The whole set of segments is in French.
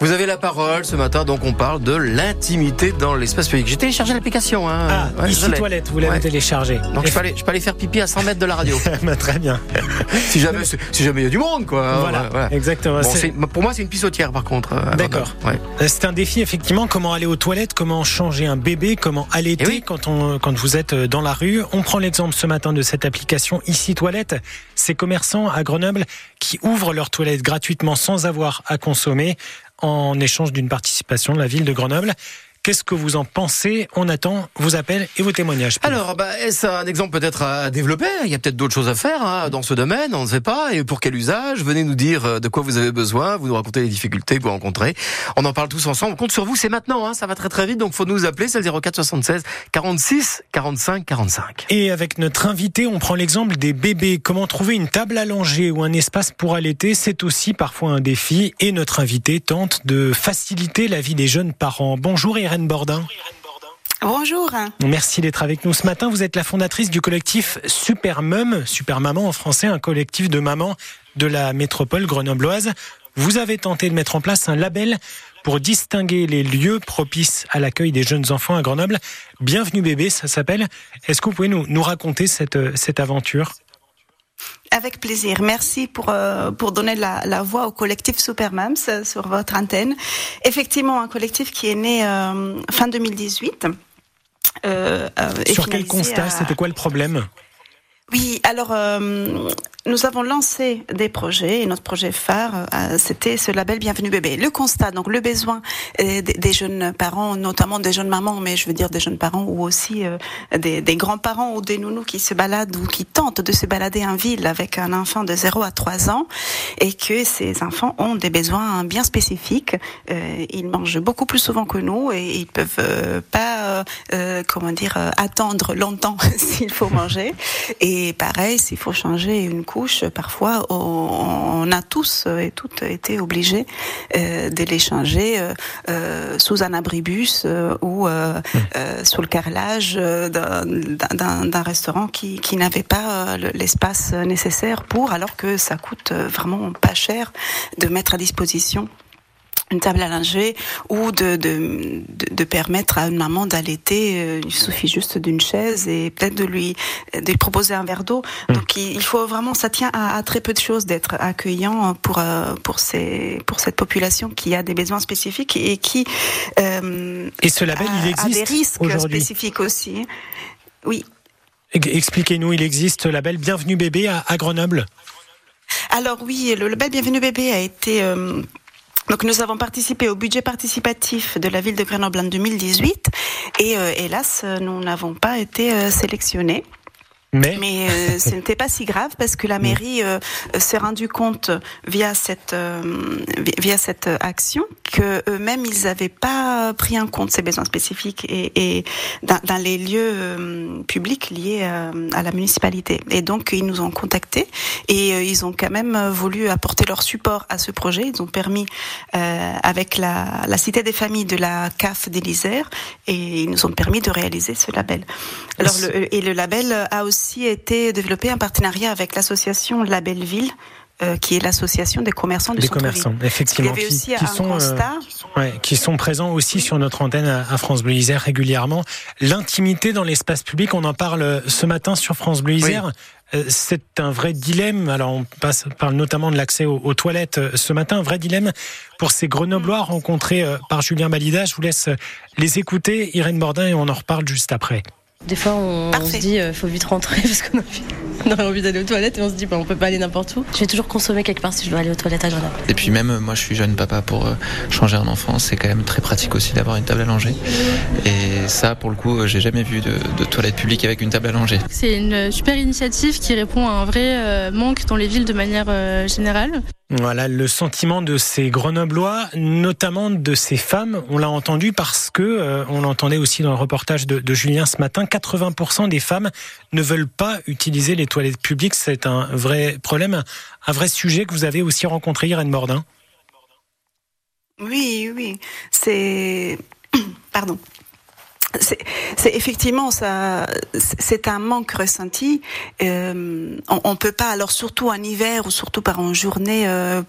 Vous avez la parole ce matin, donc on parle de l'intimité dans l'espace public. J'ai téléchargé l'application. Hein. Ah, Ouais, ici toilette, vous l'avez Ouais. téléchargé. Donc je peux, aller, je peux aller faire pipi à 100 mètres de la radio. Bah, Très bien. si jamais si jamais il y a du monde, quoi. voilà, Ouais, voilà. exactement. Bon, pour moi, c'est une pissotière, par contre. euh, D'accord. Ouais. C'est un défi effectivement. Comment aller aux toilettes, comment changer un bébé, comment allaiter Eh oui. quand on quand vous êtes dans la rue. On prend l'exemple ce matin de cette application ici toilette. Ces commerçants à Grenoble qui ouvrent leurs toilettes gratuitement sans avoir à consommer en échange d'une participation de la ville de Grenoble. Qu'est-ce que vous en pensez? On attend vos appels et vos témoignages. Alors, bah, est-ce un exemple peut-être à développer? Il y a peut-être d'autres choses à faire hein, dans ce domaine, on ne sait pas. Et pour quel usage? Venez nous dire euh, de quoi vous avez besoin, vous nous racontez les difficultés que vous rencontrez. On en parle tous ensemble. On compte sur vous, c'est maintenant, hein, ça va très très vite, donc faut nous appeler, c'est le 04 76 46 45 45. Et avec notre invité, on prend l'exemple des bébés. Comment trouver une table allongée ou un espace pour allaiter, c'est aussi parfois un défi. Et notre invité tente de faciliter la vie des jeunes parents. Bonjour Irène Bordin. Bonjour. Merci d'être avec nous ce matin. Vous êtes la fondatrice du collectif Super Mum, Super Maman en français, un collectif de mamans de la métropole grenobloise. Vous avez tenté de mettre en place un label pour distinguer les lieux propices à l'accueil des jeunes enfants à Grenoble. Bienvenue bébé, ça s'appelle. Est-ce que vous pouvez nous, nous raconter cette, cette aventure? Avec plaisir. Merci pour, euh, pour donner la, la voix au collectif Supermams euh, sur votre antenne. Effectivement, un collectif qui est né euh, fin 2018. euh, euh, Sur quel constat? C'était quoi le problème? Oui, alors euh, nous avons lancé des projets et notre projet phare, euh, c'était ce label Bienvenue bébé. Le constat, donc le besoin euh, des, jeunes parents, notamment des jeunes mamans, mais je veux dire des jeunes parents ou aussi euh, des, grands-parents ou des nounous qui se baladent ou qui tentent de se balader en ville avec un enfant de 0 à 3 ans et que ces enfants ont des besoins bien spécifiques. Ils mangent beaucoup plus souvent que nous et ils peuvent pas, comment dire, attendre longtemps s'il faut manger. Pareil, s'il faut changer une couche, parfois on, a tous et toutes été obligés euh, de les changer euh, euh, sous un abribus ou euh, sous le carrelage d'un- restaurant qui, qui n'avait pas le- l'espace nécessaire pour, alors que ça coûte vraiment pas cher de mettre à disposition une table à langer ou de, de, de, de permettre à une maman d'allaiter. euh, Il suffit juste d'une chaise et peut-être de lui, de lui proposer un verre d'eau. Donc il, faut vraiment, ça tient à, à très peu de choses d'être accueillant pour, euh, pour, ces, pour cette population qui a des besoins spécifiques et qui euh, Et ce label, il a, a des existe risques spécifiques aussi. Oui. Ex- Expliquez-nous, il existe ce label Bienvenue bébé à, à Grenoble? Alors oui, le label Bienvenue Bébé a été... euh, donc nous avons participé au budget participatif de la ville de Grenoble en 2018 et euh, hélas nous n'avons pas été euh, sélectionnés. Mais, Mais euh, ce n'était pas si grave parce que la mairie euh, s'est rendu compte via cette euh, vi- via cette action que eux-mêmes ils n'avaient pas pris en compte ces besoins spécifiques et, et dans, dans les lieux euh, publics liés euh, à la municipalité. Et donc ils nous ont contactés et euh, ils ont quand même voulu apporter leur support à ce projet. Ils ont permis euh, avec la, la cité des familles de la CAF d'Élysère et ils nous ont permis de réaliser ce label. Alors le, et le label a aussi été développé en partenariat avec l'association Label Ville, euh, qui est l'association des commerçants du des centre-ville. commerçants, Il y effectivement, avait qui, aussi qui un sont, euh, constat. ouais, qui sont présents aussi sur notre antenne à, à France Bleu Isère régulièrement. L'intimité dans l'espace public, on en parle ce matin sur France Bleu Isère. Euh, C'est un vrai dilemme. Alors, on passe, parle notamment de l'accès aux, aux toilettes euh, ce matin. Un vrai dilemme pour ces Grenoblois rencontrés euh, par Julien Balida. Je vous laisse euh, les écouter, Irène Bordin, et on en reparle juste après. Des fois, on, se dit, euh, faut vite rentrer parce qu'on a envie- on aurait envie d'aller aux toilettes et on se dit, bah, on peut pas aller n'importe où. Je vais toujours consommer quelque part si je dois aller aux toilettes à Grenoble. Et puis même, moi je suis jeune papa pour euh, changer un enfant, c'est quand même très pratique aussi d'avoir une table à langer. Et ça, pour le coup, euh, j'ai jamais vu de, de toilette publique avec une table à langer. C'est une super initiative qui répond à un vrai euh, manque dans les villes de manière générale. Voilà le sentiment de ces Grenoblois, notamment de ces femmes. On l'a entendu parce que euh, on l'entendait aussi dans le reportage de, Julien ce matin. 80% des femmes ne veulent pas utiliser les toilettes publiques. C'est un vrai problème, un vrai sujet que vous avez aussi rencontré, Irène Bordin. Oui, oui, c'est pardon. C'est effectivement ça, c'est un manque ressenti. Euh, on, on peut pas, alors surtout en hiver ou surtout par une journée euh,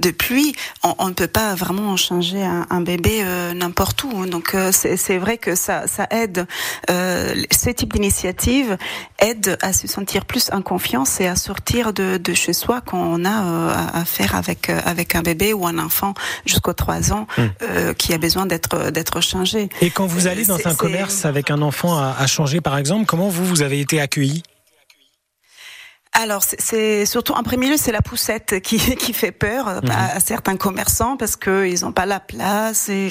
de pluie, on, on, ne peut pas vraiment changer un, un bébé euh, n'importe où. Donc euh, c'est vrai que ça, ça aide. Euh, ce type d'initiative aide à se sentir plus en confiance et à sortir de, de chez soi quand on a à faire avec avec un bébé ou un enfant jusqu'aux 3 ans mmh. qui a besoin d'être d'être changé. Et quand vous allez dans un commerce avec un enfant à, à changer, par exemple, comment vous, vous avez été accueilli? Alors, c'est surtout en premier lieu, c'est la poussette qui, qui fait peur à, à, certains commerçants parce qu'ils n'ont pas la place et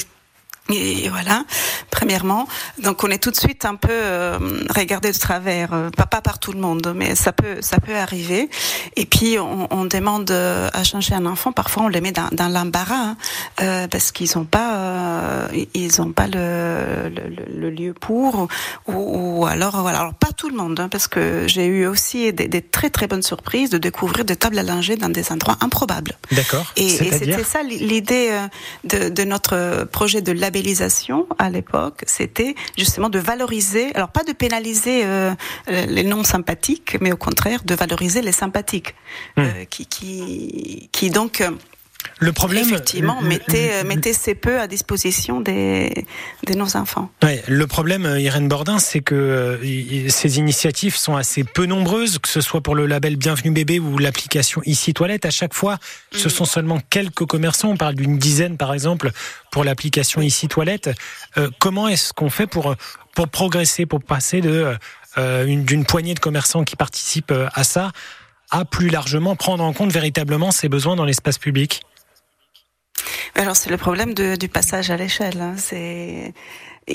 et voilà, premièrement. Donc on est tout de suite un peu euh, regardé de travers, euh, pas, pas par tout le monde, mais ça peut ça peut arriver. Et puis on, on demande euh, à changer un enfant, parfois on les met dans, dans l'embarras hein, parce qu'ils ont pas ils ont pas le, le, le lieu pour ou, ou, alors voilà alors pas tout le monde hein, parce que j'ai eu aussi des, des, très très bonnes surprises de découvrir des tables à langer dans des endroits improbables. D'accord. Et, c'était ça l'idée de, de notre projet de labellisation à l'époque, c'était justement de valoriser, alors pas de pénaliser euh, les non sympathiques, mais au contraire de valoriser les sympathiques, mmh. euh, qui, qui, qui donc euh, le problème, effectivement, mettez, mettez ces peu à disposition des, de nos enfants. Ouais, le problème, euh, Irène Bordin, c'est que euh, ces initiatives sont assez peu nombreuses, que ce soit pour le label Bienvenue Bébé ou l'application Ici Toilette. À chaque fois, ce sont seulement quelques commerçants. On parle d'une dizaine, par exemple, pour l'application Ici Toilette. Euh, comment est-ce qu'on fait pour pour progresser, pour passer de euh, d'une poignée de commerçants qui participent à ça à plus largement prendre en compte véritablement ces besoins dans l'espace public alors c'est le problème du passage à l'échelle. Hein. C'est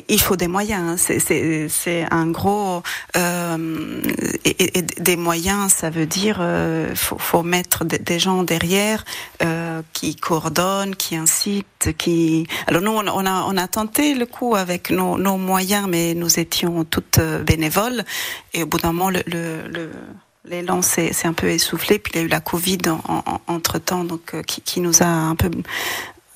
il faut des moyens. Hein. C'est un gros euh, et, des moyens. Ça veut dire euh, faut, mettre des gens derrière euh, qui coordonnent, qui incitent, qui. Alors nous on a on a tenté le coup avec nos, nos moyens, mais nous étions toutes bénévoles et au bout d'un moment le l'élan s'est un peu essoufflé, puis il y a eu la Covid en, en, entre temps, donc euh, qui, nous a un peu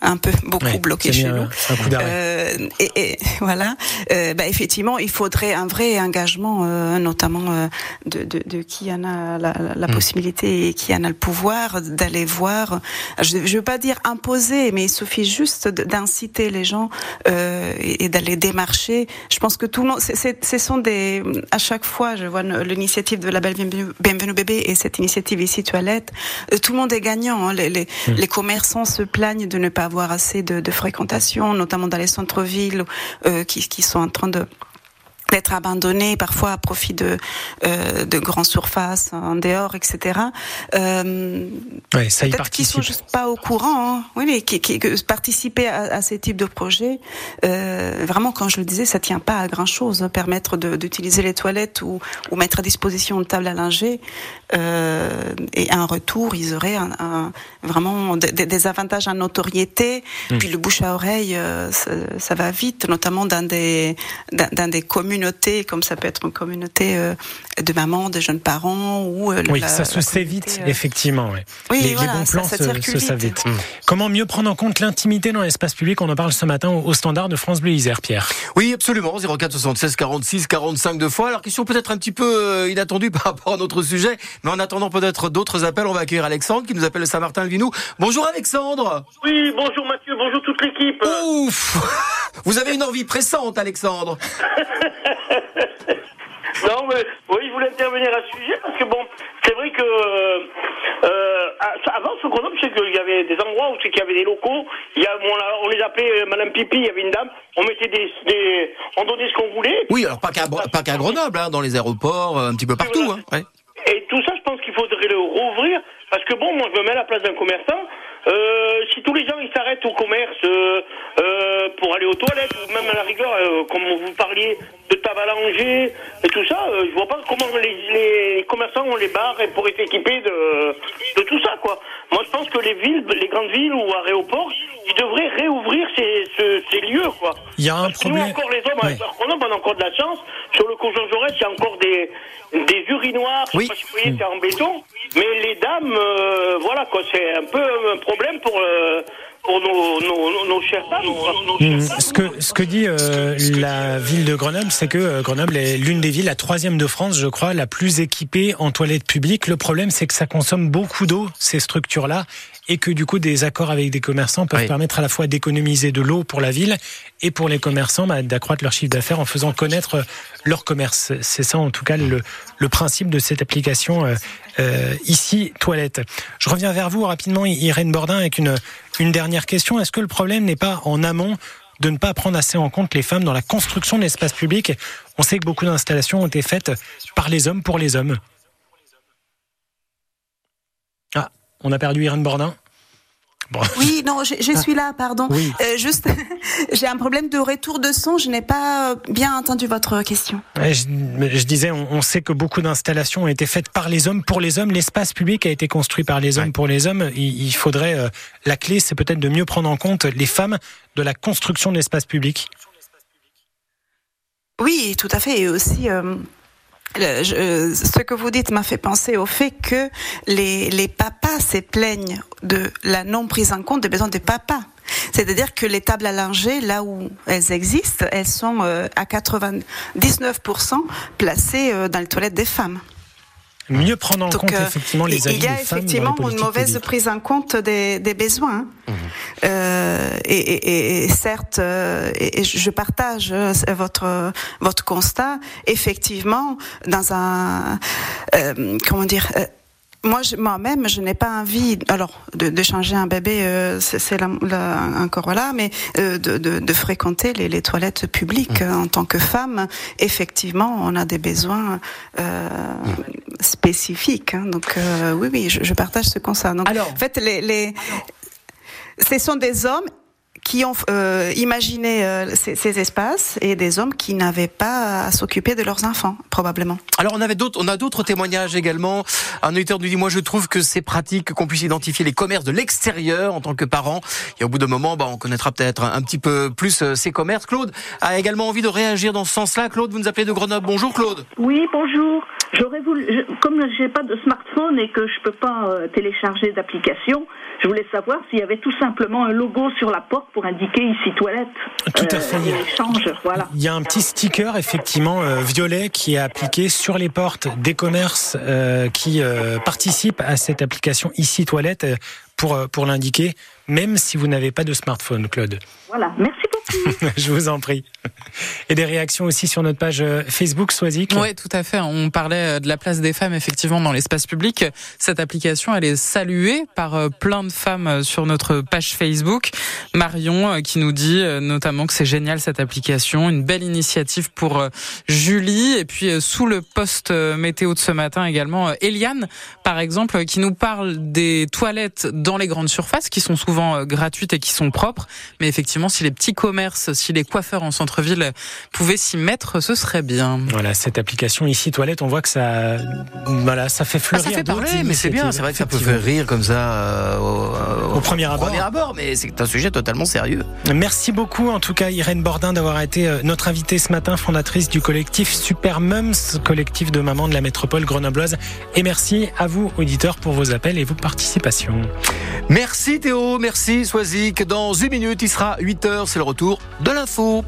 un peu beaucoup ouais, bloqué chez nous. Euh, et, et, voilà, euh, bah, effectivement, il faudrait un vrai engagement, euh, notamment euh, de, de, de, qui en a la, la mmh. possibilité et qui en a le pouvoir d'aller voir. Je ne veux pas dire imposer, mais il suffit juste d'inciter les gens euh, et, et d'aller démarcher. Je pense que tout le monde, ce sont des, à chaque fois, je vois l'initiative de la Belle Bienvenue Bébé et cette initiative ici Toilette, euh, tout le monde est gagnant. Hein. Les, les, mmh. les commerçants se plaignent de ne pas avoir assez de, fréquentation, notamment dans les centres-villes euh, qui sont en train de d'être abandonnés parfois à profit de euh, de grandes surfaces en dehors etc euh, ouais, ça y peut-être qu'ils sont juste pas au courant hein. oui mais qui, qui, participer à, à, ces types de projets euh, vraiment quand je le disais ça tient pas à grand chose hein, permettre d'utiliser les toilettes ou, ou mettre à disposition une table à linger euh, et un retour ils auraient un, un, vraiment des, des, avantages en notoriété mmh. puis le bouche à oreille euh, ça, ça, va vite notamment dans des dans, dans des communes communauté, comme ça peut être une communauté euh, de mamans, de jeunes parents ou euh, oui, la, ça se sait vite, euh... effectivement. Ouais. Oui, les, voilà, les bons plans ça, ça se, se savent vite. Mmh. Comment mieux prendre en compte l'intimité dans l'espace public On en parle ce matin au, au standard de France Bleu Isère, Pierre. Oui, absolument. 04 76 46 45 deux fois. Alors question peut-être un petit peu inattendue par rapport à notre sujet, mais en attendant peut-être d'autres appels, on va accueillir Alexandre qui nous appelle de Saint-Martin-le-Vinou. Bonjour Alexandre. Oui, bonjour Mathieu, bonjour toute l'équipe. Ouf Vous avez une envie pressante, Alexandre. non, mais oui, je voulais intervenir à ce sujet parce que bon, c'est vrai que euh, avant ce Grenoble, c'est qu'il y avait des endroits où c'est qu'il y avait des locaux. Il y a, on, on les appelait euh, Madame Pipi. Il y avait une dame. On mettait des, des on donnait ce qu'on voulait. Oui, alors pas qu'à pas qu'à Grenoble, hein, dans les aéroports, un petit peu partout. Voilà. Hein, ouais. Et tout ça, je pense qu'il faudrait le rouvrir parce que bon, moi, je me mets à la place d'un commerçant. Euh, si tous les gens ils s'arrêtent au commerce euh, euh, pour aller aux toilettes même à la rigueur, euh, comme vous parliez de langer et tout ça, euh, je vois pas comment les, les commerçants ont les bars pour être équipés de, de tout ça quoi. Moi je pense que les villes, les grandes villes ou aéroports, ils devraient réouvrir ces, ces, ces lieux quoi. Il y a un Parce problème. Nous encore les hommes, ouais. on a encore de la chance. Sur le Jean Jaurès, il y a encore des des urinoirs, je oui. sais pas si vous voyez, c'est en béton. Mais les dames, euh, voilà quoi, c'est un peu un problème pour euh, pour nos, nos, nos chers femmes. Mmh. Ce que, ce que dit euh, la ville de Grenoble, c'est que euh, Grenoble est l'une des villes, la troisième de France, je crois, la plus équipée en toilettes publiques. Le problème, c'est que ça consomme beaucoup d'eau, ces structures-là, et que du coup, des accords avec des commerçants peuvent Oui. permettre à la fois d'économiser de l'eau pour la ville et pour les commerçants bah, d'accroître leur chiffre d'affaires en faisant connaître euh, leur commerce. C'est ça, en tout cas, le, le principe de cette application euh, euh, ici toilette. Je reviens vers vous rapidement, Irène Bordin, avec une, une dernière question. Est-ce que le problème n'est pas en amont de ne pas prendre assez en compte les femmes dans la construction de l'espace public? On sait que beaucoup d'installations ont été faites par les hommes pour les hommes. Ah, on a perdu Irène Bordin. Bon. Oui, non, je, je suis là, pardon. Oui. Euh, juste, j'ai un problème de retour de son. Je n'ai pas bien entendu votre question. Je, je disais, on, on sait que beaucoup d'installations ont été faites par les hommes pour les hommes. L'espace public a été construit par les hommes Ouais. pour les hommes. Il, il faudrait, euh, la clé, c'est peut-être de mieux prendre en compte les femmes de la construction de l'espace public. Oui, tout à fait. Et aussi, euh, je- euh, ce que vous dites m'a fait penser au fait que les, papas se plaignent de la non prise en compte des besoins des papas. C'est-à-dire que les tables à langer, là où elles existent, elles sont euh, à 99% placées euh, dans les toilettes des femmes. Mieux prendre en Donc, compte euh, effectivement les avis il y a des femmes dans les effectivement une mauvaise publiques. prise en compte des, des besoins. hein. Euh, et, et- et certes, euh, et, je partage euh, votre votre constat. Effectivement, dans un euh, comment dire. Moi, moi-même, je n'ai pas envie, alors, de, de changer un bébé, euh, c'est encore voilà, mais euh, de, de, de fréquenter les, les toilettes publiques euh, en tant que femme. Effectivement, on a des besoins euh, spécifiques. hein. donc, oui, oui, je, je partage ce constat. Donc, Alors- en fait, les, les, ce sont des hommes qui ont euh, imaginé euh, ces, ces espaces et des hommes qui n'avaient pas à s'occuper de leurs enfants, probablement. Alors on avait d'autres, on a d'autres témoignages également. Un auditeur nous dit moi je trouve que c'est pratique qu'on puisse identifier les commerces de l'extérieur en tant que parent. Et au bout d'un moment, bah, on connaîtra peut-être un, un petit peu plus euh, ces commerces. Claude a également envie de réagir dans ce sens-là. Claude, vous nous appelez de Grenoble. Bonjour Claude. Oui, bonjour. J'aurais voulu, je- comme j'ai pas de smartphone et que je peux pas euh, télécharger d'application, je voulais savoir s'il y avait tout simplement un logo sur la porte pour indiquer ici toilette. Tout à fait. Et échange, voilà. Il y a un petit sticker effectivement euh, violet qui est appliqué sur les portes des commerces euh, qui euh, participent à cette application ici toilette euh, pour euh, pour l'indiquer, même si vous n'avez pas de smartphone, Claude. Voilà. Merci. Je vous en prie. Et des réactions aussi sur notre page euh, Facebook, Soisic. Oui, tout à fait. On parlait euh, de la place des femmes effectivement dans l'espace public. Cette application, elle est saluée par euh, plein de femmes sur notre page Facebook. Marion qui nous dit notamment que c'est génial cette application, une belle initiative pour Julie. Et puis sous le post euh, météo de ce matin également, Eliane par exemple, qui nous parle des toilettes dans les grandes surfaces qui sont souvent gratuites et qui sont propres. Mais effectivement, si les petits commerces, si les coiffeurs en centre-ville pouvaient s'y mettre, ce serait bien. Voilà, cette application ici toilette, on voit que ça, voilà, ça fait Ah, fleurir. ça fait parler, mais c'est bien. C'est vrai que ça peut faire rire comme ça euh, au, Au premier abord. Premier abord, mais c'est un sujet totalement sérieux. Merci beaucoup, en tout cas, Irène Bordin, d'avoir été euh, notre invitée ce matin, fondatrice du collectif Super Mums, collectif de mamans de la métropole grenobloise. Et merci à vous, auditeurs, pour vos appels et vos participations. Merci Théo, merci Soisic. Dans une minute, il sera 8 heures, c'est le retour de l'info.